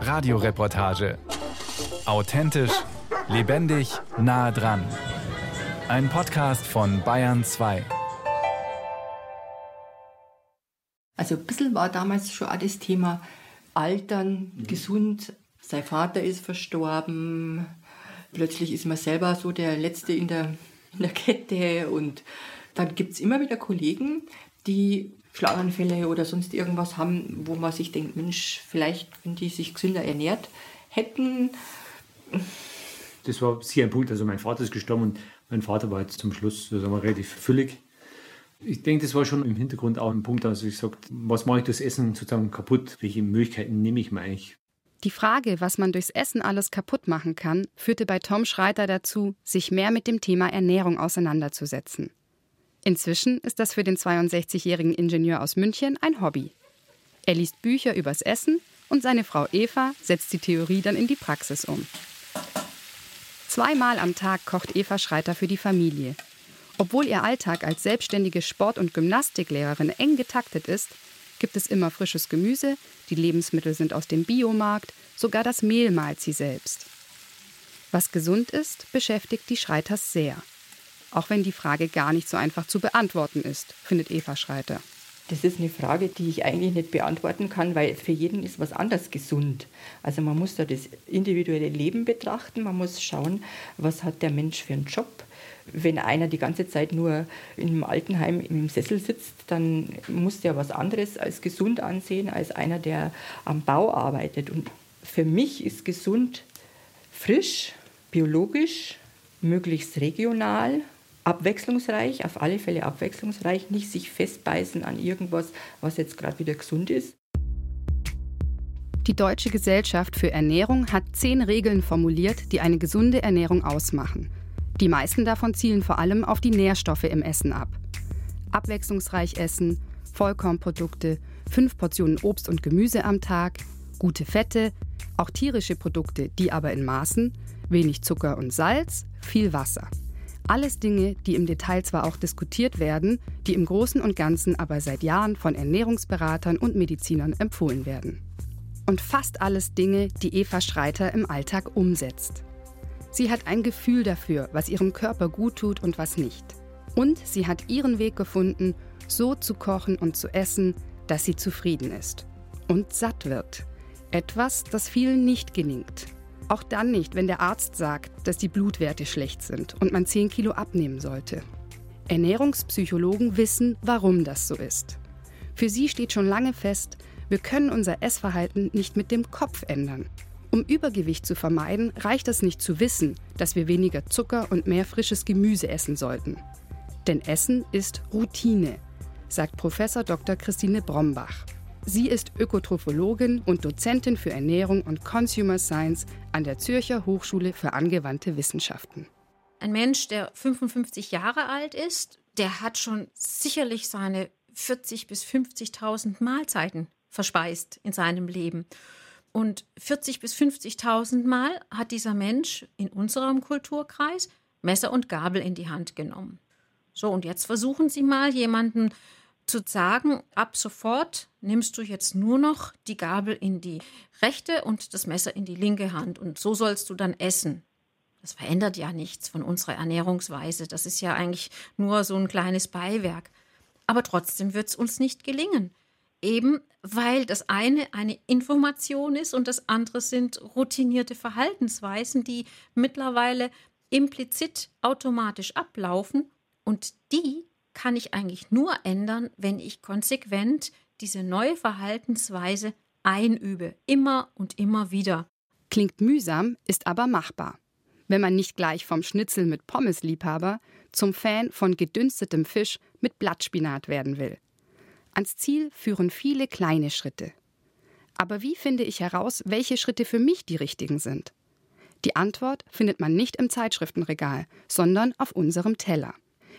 Radioreportage. Authentisch, lebendig, nah dran. Ein Podcast von Bayern 2. Also ein bisschen war damals schon auch das Thema Altern, mhm. gesund. Sein Vater ist verstorben. Plötzlich ist man selber so der Letzte in der, in der Kette. Und dann gibt es immer wieder Kollegen, die Schlaganfälle oder sonst irgendwas haben, wo man sich denkt, Mensch, vielleicht, wenn die sich gesünder ernährt hätten. Das war sicher ein Punkt. Also mein Vater ist gestorben und mein Vater war jetzt zum Schluss sagen wir, relativ füllig. Ich denke, das war schon im Hintergrund auch ein Punkt, also ich gesagt, was mache ich durchs Essen sozusagen kaputt? Welche Möglichkeiten nehme ich mir eigentlich? Die Frage, was man durchs Essen alles kaputt machen kann, führte bei Tom Schreiter dazu, sich mehr mit dem Thema Ernährung auseinanderzusetzen. Inzwischen ist das für den 62-jährigen Ingenieur aus München ein Hobby. Er liest Bücher übers Essen und seine Frau Eva setzt die Theorie dann in die Praxis um. Zweimal am Tag kocht Eva Schreiter für die Familie. Obwohl ihr Alltag als selbstständige Sport- und Gymnastiklehrerin eng getaktet ist, gibt es immer frisches Gemüse, die Lebensmittel sind aus dem Biomarkt, sogar das Mehl malt sie selbst. Was gesund ist, beschäftigt die Schreiters sehr. Auch wenn die Frage gar nicht so einfach zu beantworten ist, findet Eva Schreiter. Das ist eine Frage, die ich eigentlich nicht beantworten kann, weil für jeden ist was anders gesund. Also man muss da das individuelle Leben betrachten, man muss schauen, was hat der Mensch für einen Job. Wenn einer die ganze Zeit nur im Altenheim im Sessel sitzt, dann muss der was anderes als gesund ansehen als einer, der am Bau arbeitet. Und für mich ist gesund frisch, biologisch, möglichst regional abwechslungsreich, auf alle Fälle abwechslungsreich, nicht sich festbeißen an irgendwas, was jetzt gerade wieder gesund ist. Die Deutsche Gesellschaft für Ernährung hat zehn Regeln formuliert, die eine gesunde Ernährung ausmachen. Die meisten davon zielen vor allem auf die Nährstoffe im Essen ab. Abwechslungsreich essen, Vollkornprodukte, fünf Portionen Obst und Gemüse am Tag, gute Fette, auch tierische Produkte, die aber in Maßen, wenig Zucker und Salz, viel Wasser. Alles Dinge, die im Detail zwar auch diskutiert werden, die im Großen und Ganzen aber seit Jahren von Ernährungsberatern und Medizinern empfohlen werden. Und fast alles Dinge, die Eva Schreiter im Alltag umsetzt. Sie hat ein Gefühl dafür, was ihrem Körper gut tut und was nicht. Und sie hat ihren Weg gefunden, so zu kochen und zu essen, dass sie zufrieden ist. Und satt wird. Etwas, das vielen nicht gelingt. Auch dann nicht, wenn der Arzt sagt, dass die Blutwerte schlecht sind und man 10 Kilo abnehmen sollte. Ernährungspsychologen wissen, warum das so ist. Für sie steht schon lange fest, wir können unser Essverhalten nicht mit dem Kopf ändern. Um Übergewicht zu vermeiden, reicht es nicht zu wissen, dass wir weniger Zucker und mehr frisches Gemüse essen sollten. Denn Essen ist Routine, sagt Professor Dr. Christine Brombach. Sie ist Ökotrophologin und Dozentin für Ernährung und Consumer Science an der Zürcher Hochschule für angewandte Wissenschaften. Ein Mensch, der 55 Jahre alt ist, der hat schon sicherlich seine 40 bis 50.000 Mahlzeiten verspeist in seinem Leben. Und 40 bis 50.000 Mal hat dieser Mensch in unserem Kulturkreis Messer und Gabel in die Hand genommen. So, und jetzt versuchen Sie mal jemanden zu sagen, ab sofort nimmst du jetzt nur noch die Gabel in die rechte und das Messer in die linke Hand und so sollst du dann essen. Das verändert ja nichts von unserer Ernährungsweise. Das ist ja eigentlich nur so ein kleines Beiwerk. Aber trotzdem wird es uns nicht gelingen. Eben weil das eine eine Information ist und das andere sind routinierte Verhaltensweisen, die mittlerweile implizit automatisch ablaufen und die kann ich eigentlich nur ändern, wenn ich konsequent diese neue Verhaltensweise einübe, immer und immer wieder. Klingt mühsam, ist aber machbar. Wenn man nicht gleich vom Schnitzel mit Pommesliebhaber zum Fan von gedünstetem Fisch mit Blattspinat werden will. Ans Ziel führen viele kleine Schritte. Aber wie finde ich heraus, welche Schritte für mich die richtigen sind? Die Antwort findet man nicht im Zeitschriftenregal, sondern auf unserem Teller.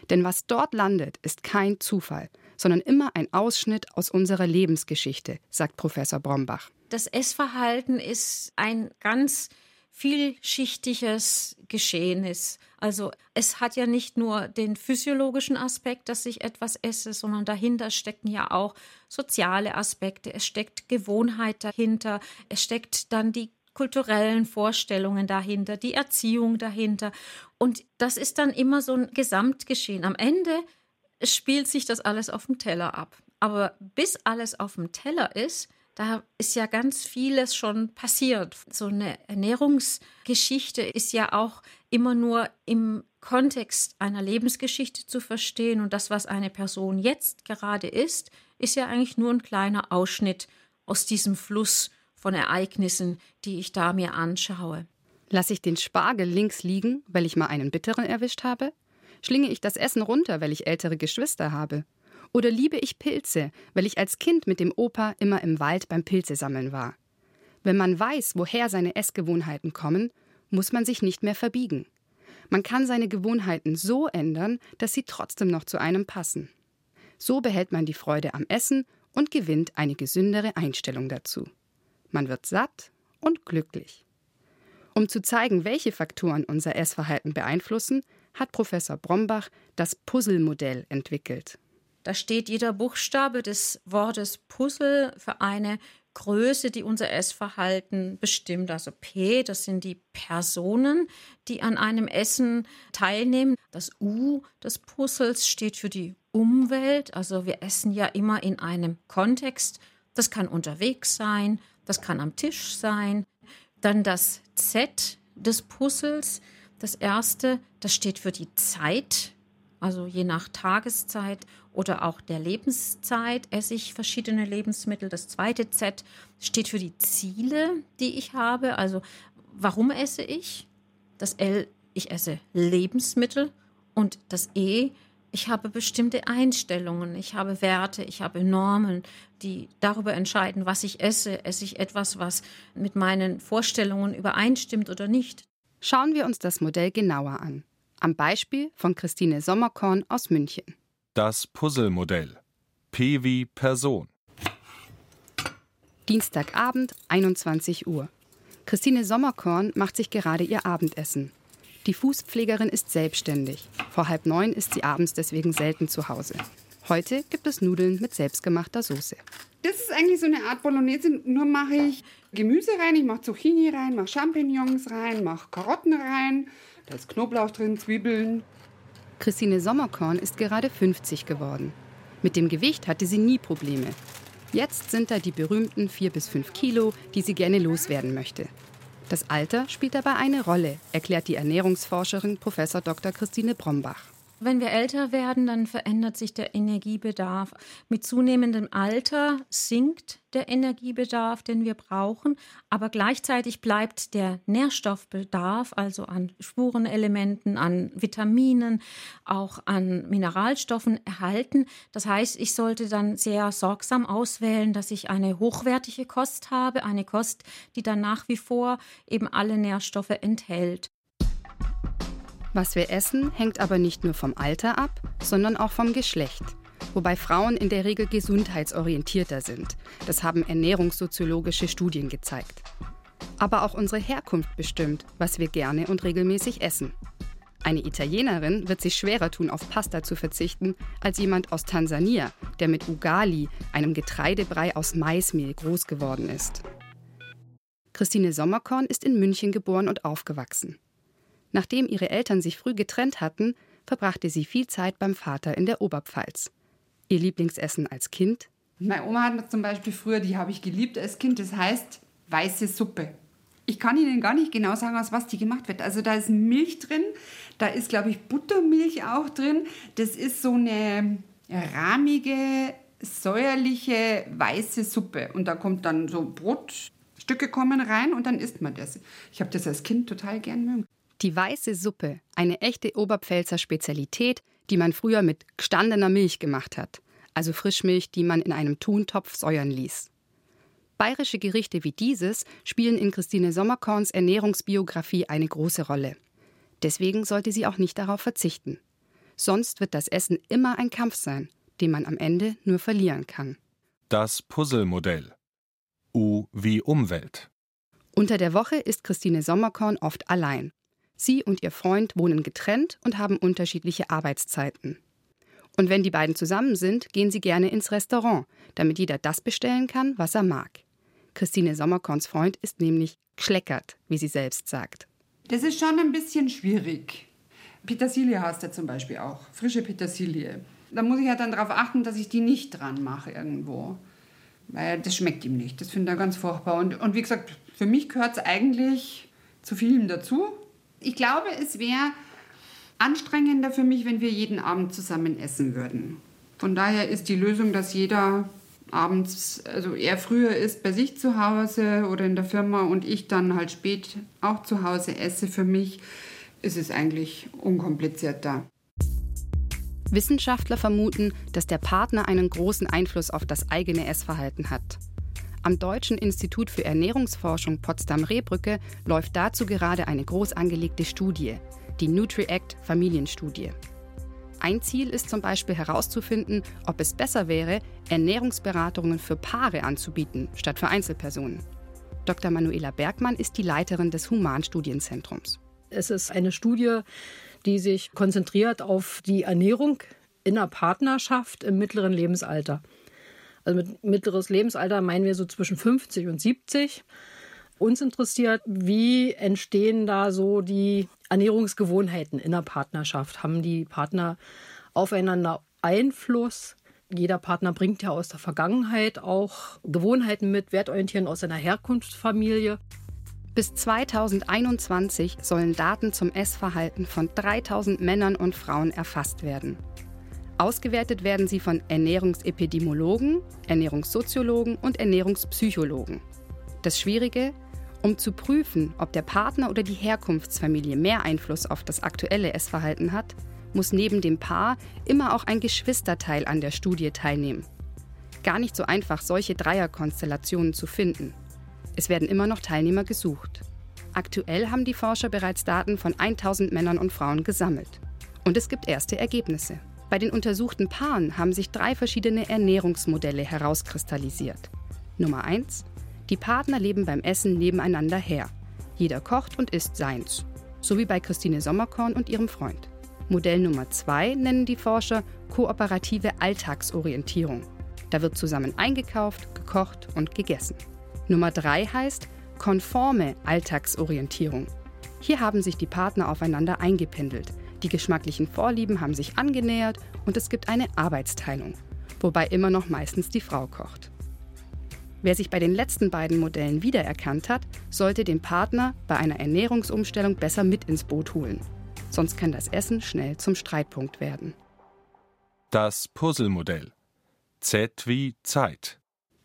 Denn was dort landet, ist kein Zufall, sondern immer ein Ausschnitt aus unserer Lebensgeschichte, sagt Professor Brombach. Das Essverhalten ist ein ganz vielschichtiges Geschehen. Also es hat ja nicht nur den physiologischen Aspekt, dass ich etwas esse, sondern dahinter stecken ja auch soziale Aspekte, es steckt Gewohnheit dahinter, es steckt dann die kulturellen Vorstellungen dahinter, die Erziehung dahinter. Und das ist dann immer so ein Gesamtgeschehen. Am Ende spielt sich das alles auf dem Teller ab. Aber bis alles auf dem Teller ist, da ist ja ganz vieles schon passiert. So eine Ernährungsgeschichte ist ja auch immer nur im Kontext einer Lebensgeschichte zu verstehen. Und das, was eine Person jetzt gerade ist, ist ja eigentlich nur ein kleiner Ausschnitt aus diesem Fluss von Ereignissen, die ich da mir anschaue. Lasse ich den Spargel links liegen, weil ich mal einen bitteren erwischt habe? Schlinge ich das Essen runter, weil ich ältere Geschwister habe? Oder liebe ich Pilze, weil ich als Kind mit dem Opa immer im Wald beim Pilzesammeln war? Wenn man weiß, woher seine Essgewohnheiten kommen, muss man sich nicht mehr verbiegen. Man kann seine Gewohnheiten so ändern, dass sie trotzdem noch zu einem passen. So behält man die Freude am Essen und gewinnt eine gesündere Einstellung dazu. Man wird satt und glücklich. Um zu zeigen, welche Faktoren unser Essverhalten beeinflussen, hat Professor Brombach das Puzzle-Modell entwickelt. Da steht jeder Buchstabe des Wortes Puzzle für eine Größe, die unser Essverhalten bestimmt. Also P, das sind die Personen, die an einem Essen teilnehmen. Das U des Puzzles steht für die Umwelt. Also wir essen ja immer in einem Kontext. Das kann unterwegs sein, das kann am Tisch sein. Dann das Z des Puzzles. Das erste, das steht für die Zeit, also je nach Tageszeit oder auch der Lebenszeit esse ich verschiedene Lebensmittel. Das zweite Z steht für die Ziele, die ich habe. Also warum esse ich? Das L, ich esse Lebensmittel. Und das E, ich habe bestimmte Einstellungen, ich habe Werte, ich habe Normen, die darüber entscheiden, was ich esse. Esse ich etwas, was mit meinen Vorstellungen übereinstimmt oder nicht? Schauen wir uns das Modell genauer an. Am Beispiel von Christine Sommerkorn aus München. Das Puzzlemodell. P wie Person. Dienstagabend, 21 Uhr. Christine Sommerkorn macht sich gerade ihr Abendessen. Die Fußpflegerin ist selbstständig. Vor halb neun ist sie abends deswegen selten zu Hause. Heute gibt es Nudeln mit selbstgemachter Soße. Das ist eigentlich so eine Art Bolognese, nur mache ich Gemüse rein, ich mache Zucchini rein, mache Champignons rein, mache Karotten rein, da ist Knoblauch drin, Zwiebeln. Christine Sommerkorn ist gerade 50 geworden. Mit dem Gewicht hatte sie nie Probleme. Jetzt sind da die berühmten 4 bis 5 Kilo, die sie gerne loswerden möchte. Das Alter spielt dabei eine Rolle, erklärt die Ernährungsforscherin Prof. Dr. Christine Brombach. Wenn wir älter werden, dann verändert sich der Energiebedarf. Mit zunehmendem Alter sinkt der Energiebedarf, den wir brauchen, aber gleichzeitig bleibt der Nährstoffbedarf, also an Spurenelementen, an Vitaminen, auch an Mineralstoffen erhalten. Das heißt, ich sollte dann sehr sorgsam auswählen, dass ich eine hochwertige Kost habe, eine Kost, die dann nach wie vor eben alle Nährstoffe enthält. Was wir essen, hängt aber nicht nur vom Alter ab, sondern auch vom Geschlecht. Wobei Frauen in der Regel gesundheitsorientierter sind. Das haben ernährungssoziologische Studien gezeigt. Aber auch unsere Herkunft bestimmt, was wir gerne und regelmäßig essen. Eine Italienerin wird sich schwerer tun, auf Pasta zu verzichten, als jemand aus Tansania, der mit Ugali, einem Getreidebrei aus Maismehl, groß geworden ist. Christine Sommerkorn ist in München geboren und aufgewachsen. Nachdem ihre Eltern sich früh getrennt hatten, verbrachte sie viel Zeit beim Vater in der Oberpfalz. Ihr Lieblingsessen als Kind? Meine Oma hat zum Beispiel früher, die habe ich geliebt als Kind, das heißt weiße Suppe. Ich kann Ihnen gar nicht genau sagen, aus was die gemacht wird. Also da ist Milch drin, da ist, glaube ich, Buttermilch auch drin. Das ist so eine rahmige, säuerliche, weiße Suppe. Und da kommt dann so Brotstücke kommen rein und dann isst man das. Ich habe das als Kind total gern mögen. Die weiße Suppe, eine echte Oberpfälzer Spezialität, die man früher mit gestandener Milch gemacht hat, also Frischmilch, die man in einem Tontopf säuern ließ. Bayerische Gerichte wie dieses spielen in Christine Sommerkorns Ernährungsbiografie eine große Rolle. Deswegen sollte sie auch nicht darauf verzichten. Sonst wird das Essen immer ein Kampf sein, den man am Ende nur verlieren kann. Das Puzzlemodell. U wie Umwelt. Unter der Woche ist Christine Sommerkorn oft allein. Sie und ihr Freund wohnen getrennt und haben unterschiedliche Arbeitszeiten. Und wenn die beiden zusammen sind, gehen sie gerne ins Restaurant, damit jeder das bestellen kann, was er mag. Christine Sommerkorns Freund ist nämlich gschleckert, wie sie selbst sagt. Das ist schon ein bisschen schwierig. Petersilie hast du zum Beispiel auch, frische Petersilie. Da muss ich ja dann darauf achten, dass ich die nicht dran mache irgendwo. Weil das schmeckt ihm nicht. Das finde er ganz furchtbar. Und, und wie gesagt, für mich gehört es eigentlich zu vielem dazu. Ich glaube, es wäre anstrengender für mich, wenn wir jeden Abend zusammen essen würden. Von daher ist die Lösung, dass jeder abends, also er früher ist bei sich zu Hause oder in der Firma und ich dann halt spät auch zu Hause esse. Für mich ist es eigentlich unkomplizierter. Wissenschaftler vermuten, dass der Partner einen großen Einfluss auf das eigene Essverhalten hat. Am Deutschen Institut für Ernährungsforschung Potsdam-Rehbrücke läuft dazu gerade eine groß angelegte Studie, die NutriAct Familienstudie. Ein Ziel ist zum Beispiel herauszufinden, ob es besser wäre, Ernährungsberatungen für Paare anzubieten, statt für Einzelpersonen. Dr. Manuela Bergmann ist die Leiterin des Humanstudienzentrums. Es ist eine Studie, die sich konzentriert auf die Ernährung in einer Partnerschaft im mittleren Lebensalter. Also mit mittleres Lebensalter meinen wir so zwischen 50 und 70. Uns interessiert, wie entstehen da so die Ernährungsgewohnheiten in der Partnerschaft? Haben die Partner aufeinander Einfluss? Jeder Partner bringt ja aus der Vergangenheit auch Gewohnheiten mit, Wertorientieren aus seiner Herkunftsfamilie. Bis 2021 sollen Daten zum Essverhalten von 3000 Männern und Frauen erfasst werden. Ausgewertet werden sie von Ernährungsepidemiologen, Ernährungssoziologen und Ernährungspsychologen. Das Schwierige, um zu prüfen, ob der Partner oder die Herkunftsfamilie mehr Einfluss auf das aktuelle Essverhalten hat, muss neben dem Paar immer auch ein Geschwisterteil an der Studie teilnehmen. Gar nicht so einfach, solche Dreierkonstellationen zu finden. Es werden immer noch Teilnehmer gesucht. Aktuell haben die Forscher bereits Daten von 1000 Männern und Frauen gesammelt. Und es gibt erste Ergebnisse. Bei den untersuchten Paaren haben sich drei verschiedene Ernährungsmodelle herauskristallisiert. Nummer 1. Die Partner leben beim Essen nebeneinander her. Jeder kocht und isst seins. So wie bei Christine Sommerkorn und ihrem Freund. Modell Nummer 2 nennen die Forscher kooperative Alltagsorientierung. Da wird zusammen eingekauft, gekocht und gegessen. Nummer 3 heißt konforme Alltagsorientierung. Hier haben sich die Partner aufeinander eingependelt. Die geschmacklichen Vorlieben haben sich angenähert und es gibt eine Arbeitsteilung, wobei immer noch meistens die Frau kocht. Wer sich bei den letzten beiden Modellen wiedererkannt hat, sollte den Partner bei einer Ernährungsumstellung besser mit ins Boot holen. Sonst kann das Essen schnell zum Streitpunkt werden. Das Puzzlemodell. Z wie Zeit.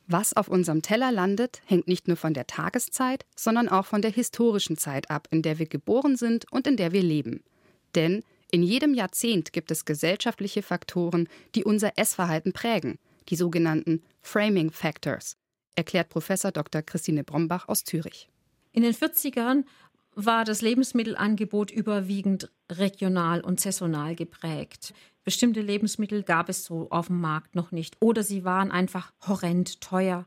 Was auf unserem Teller landet, hängt nicht nur von der Tageszeit, sondern auch von der historischen Zeit ab, in der wir geboren sind und in der wir leben. Denn in jedem Jahrzehnt gibt es gesellschaftliche Faktoren, die unser Essverhalten prägen, die sogenannten Framing Factors, erklärt Professor Dr. Christine Brombach aus Zürich. In den 40ern war das Lebensmittelangebot überwiegend regional und saisonal geprägt. Bestimmte Lebensmittel gab es so auf dem Markt noch nicht oder sie waren einfach horrend teuer.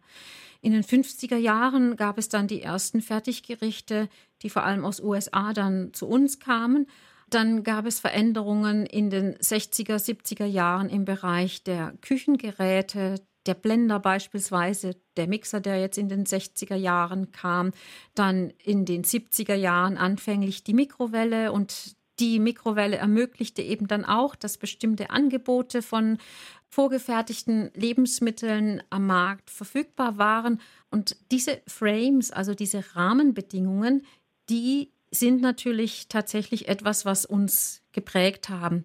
In den 50er Jahren gab es dann die ersten Fertiggerichte, die vor allem aus USA dann zu uns kamen. Dann gab es Veränderungen in den 60er, 70er Jahren im Bereich der Küchengeräte, der Blender beispielsweise, der Mixer, der jetzt in den 60er Jahren kam, dann in den 70er Jahren anfänglich die Mikrowelle und die Mikrowelle ermöglichte eben dann auch, dass bestimmte Angebote von vorgefertigten Lebensmitteln am Markt verfügbar waren. Und diese Frames, also diese Rahmenbedingungen, die sind natürlich tatsächlich etwas, was uns geprägt haben.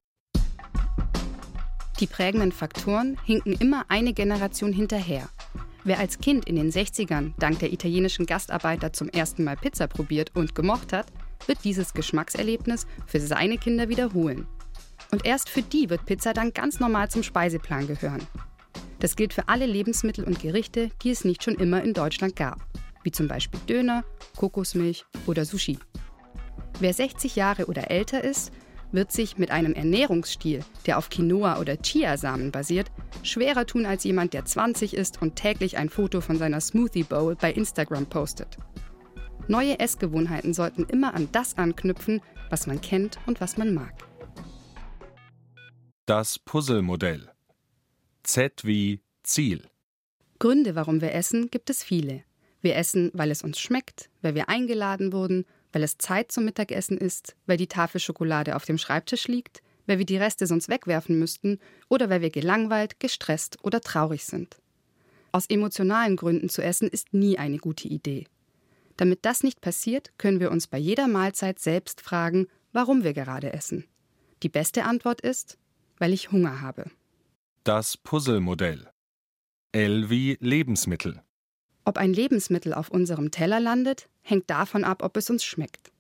Die prägenden Faktoren hinken immer eine Generation hinterher. Wer als Kind in den 60ern dank der italienischen Gastarbeiter zum ersten Mal Pizza probiert und gemocht hat, wird dieses Geschmackserlebnis für seine Kinder wiederholen. Und erst für die wird Pizza dann ganz normal zum Speiseplan gehören. Das gilt für alle Lebensmittel und Gerichte, die es nicht schon immer in Deutschland gab, wie zum Beispiel Döner, Kokosmilch oder Sushi. Wer 60 Jahre oder älter ist, wird sich mit einem Ernährungsstil, der auf Quinoa oder Chiasamen basiert, schwerer tun als jemand, der 20 ist und täglich ein Foto von seiner Smoothie Bowl bei Instagram postet. Neue Essgewohnheiten sollten immer an das anknüpfen, was man kennt und was man mag. Das Puzzlemodell. Z wie Ziel. Gründe, warum wir essen, gibt es viele. Wir essen, weil es uns schmeckt, weil wir eingeladen wurden, weil es Zeit zum Mittagessen ist, weil die Tafel Schokolade auf dem Schreibtisch liegt, weil wir die Reste sonst wegwerfen müssten oder weil wir gelangweilt, gestresst oder traurig sind. Aus emotionalen Gründen zu essen ist nie eine gute Idee. Damit das nicht passiert, können wir uns bei jeder Mahlzeit selbst fragen, warum wir gerade essen. Die beste Antwort ist, weil ich Hunger habe. Das Puzzlemodell. L wie Lebensmittel. Ob ein Lebensmittel auf unserem Teller landet, hängt davon ab, ob es uns schmeckt.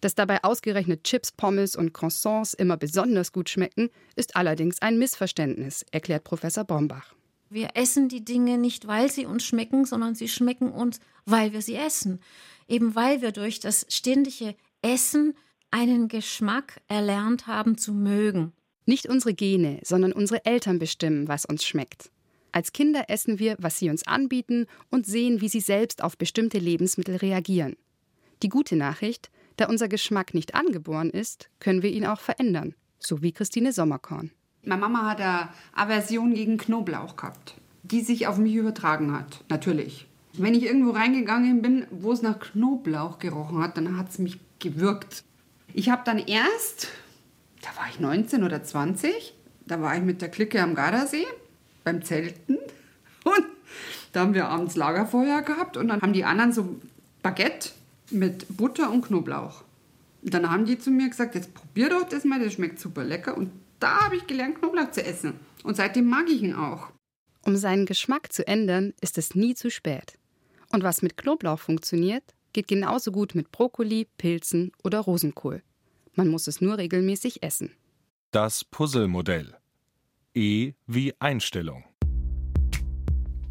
Dass dabei ausgerechnet Chips, Pommes und Croissants immer besonders gut schmecken, ist allerdings ein Missverständnis, erklärt Professor Brombach. Wir essen die Dinge nicht, weil sie uns schmecken, sondern sie schmecken uns, weil wir sie essen. Eben weil wir durch das ständige Essen einen Geschmack erlernt haben zu mögen. Nicht unsere Gene, sondern unsere Eltern bestimmen, was uns schmeckt. Als Kinder essen wir, was sie uns anbieten und sehen, wie sie selbst auf bestimmte Lebensmittel reagieren. Die gute Nachricht, da unser Geschmack nicht angeboren ist, können wir ihn auch verändern, so wie Christine Sommerkorn. Meine Mama hat eine Aversion gegen Knoblauch gehabt, die sich auf mich übertragen hat, natürlich. Wenn ich irgendwo reingegangen bin, wo es nach Knoblauch gerochen hat, dann hat es mich gewürgt. Ich habe dann erst, da war ich 19 oder 20, da war ich mit der Clique am Gardasee beim Zelten und da haben wir abends Lagerfeuer gehabt und dann haben die anderen so Baguette mit Butter und Knoblauch. Und dann haben die zu mir gesagt, jetzt probier doch das mal, das schmeckt super lecker. Und da habe ich gelernt, Knoblauch zu essen. Und seitdem mag ich ihn auch. Um seinen Geschmack zu ändern, ist es nie zu spät. Und was mit Knoblauch funktioniert, geht genauso gut mit Brokkoli, Pilzen oder Rosenkohl. Man muss es nur regelmäßig essen. Das Puzzlemodell. E wie Einstellung.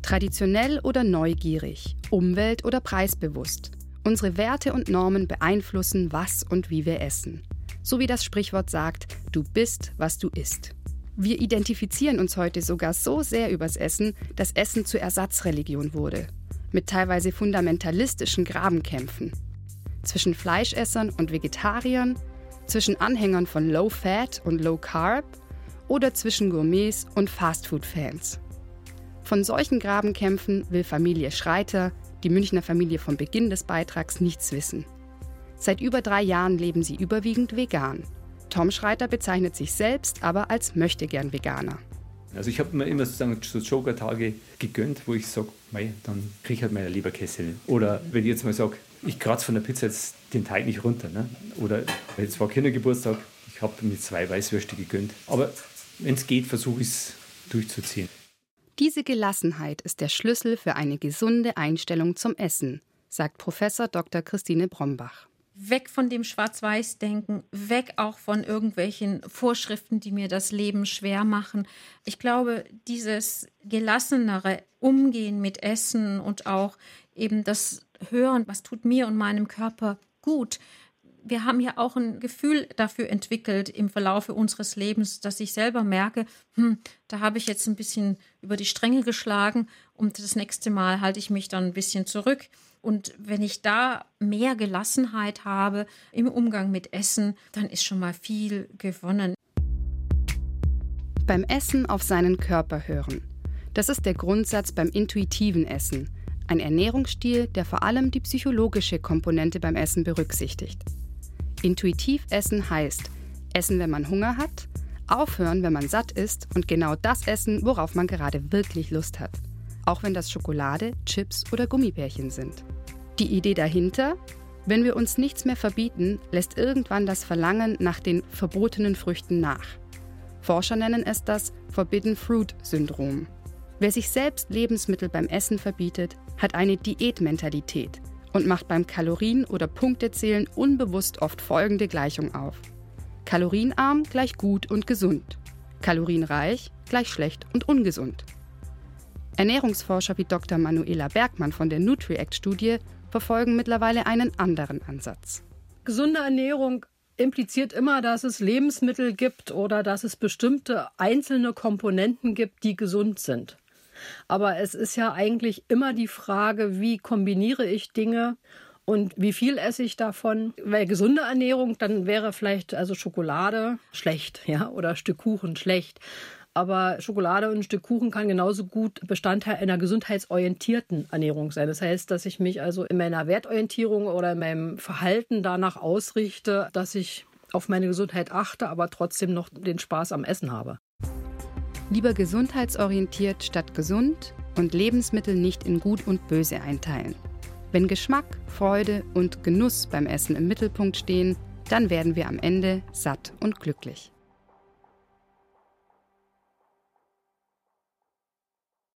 Traditionell oder neugierig, umwelt- oder preisbewusst. Unsere Werte und Normen beeinflussen, was und wie wir essen. So wie das Sprichwort sagt, du bist, was du isst. Wir identifizieren uns heute sogar so sehr übers Essen, dass Essen zur Ersatzreligion wurde. Mit teilweise fundamentalistischen Grabenkämpfen. Zwischen Fleischessern und Vegetariern, zwischen Anhängern von Low Fat und Low Carb oder zwischen Gourmets und Fastfood-Fans. Von solchen Grabenkämpfen will Familie Schreiter, die Münchner Familie vom Beginn des Beitrags, nichts wissen. Seit über drei Jahren leben sie überwiegend vegan. Tom Schreiter bezeichnet sich selbst aber als möchtegern Veganer. Also ich habe mir immer sozusagen so Joker-Tage gegönnt, wo ich sage, dann kriege ich halt meine Leberkäse. Oder wenn ich jetzt mal sage, ich kratze von der Pizza jetzt den Teig nicht runter. Ne? Oder jetzt war Kindergeburtstag, ich habe mir zwei Weißwürste gegönnt. Aber wenn es geht, versuche ich es durchzuziehen. Diese Gelassenheit ist der Schlüssel für eine gesunde Einstellung zum Essen, sagt Professor Dr. Christine Brombach weg von dem Schwarz-Weiß-Denken, weg auch von irgendwelchen Vorschriften, die mir das Leben schwer machen. Ich glaube, dieses gelassenere Umgehen mit Essen und auch eben das Hören, was tut mir und meinem Körper gut. Wir haben ja auch ein Gefühl dafür entwickelt im Verlaufe unseres Lebens, dass ich selber merke, hm, da habe ich jetzt ein bisschen über die Stränge geschlagen und das nächste Mal halte ich mich dann ein bisschen zurück. Und wenn ich da mehr Gelassenheit habe im Umgang mit Essen, dann ist schon mal viel gewonnen. Beim Essen auf seinen Körper hören. Das ist der Grundsatz beim intuitiven Essen. Ein Ernährungsstil, der vor allem die psychologische Komponente beim Essen berücksichtigt. Intuitiv essen heißt essen, wenn man Hunger hat, aufhören, wenn man satt ist und genau das essen, worauf man gerade wirklich Lust hat. Auch wenn das Schokolade, Chips oder Gummibärchen sind. Die Idee dahinter? Wenn wir uns nichts mehr verbieten, lässt irgendwann das Verlangen nach den verbotenen Früchten nach. Forscher nennen es das Forbidden Fruit Syndrom. Wer sich selbst Lebensmittel beim Essen verbietet, hat eine Diätmentalität und macht beim Kalorien- oder Punktezählen unbewusst oft folgende Gleichung auf. Kalorienarm gleich gut und gesund. Kalorienreich gleich schlecht und ungesund. Ernährungsforscher wie Dr. Manuela Bergmann von der NutriAct-Studie verfolgen mittlerweile einen anderen Ansatz. Gesunde Ernährung impliziert immer, dass es Lebensmittel gibt oder dass es bestimmte einzelne Komponenten gibt, die gesund sind. Aber es ist ja eigentlich immer die Frage, wie kombiniere ich Dinge Und wie viel esse ich davon? Weil gesunde Ernährung, dann wäre vielleicht also Schokolade schlecht, ja, oder ein Stück Kuchen schlecht. Aber Schokolade und ein Stück Kuchen kann genauso gut Bestandteil einer gesundheitsorientierten Ernährung sein. Das heißt, dass ich mich also in meiner Wertorientierung oder in meinem Verhalten danach ausrichte, dass ich auf meine Gesundheit achte, aber trotzdem noch den Spaß am Essen habe. Lieber gesundheitsorientiert statt gesund und Lebensmittel nicht in gut und böse einteilen. Wenn Geschmack, Freude und Genuss beim Essen im Mittelpunkt stehen, dann werden wir am Ende satt und glücklich.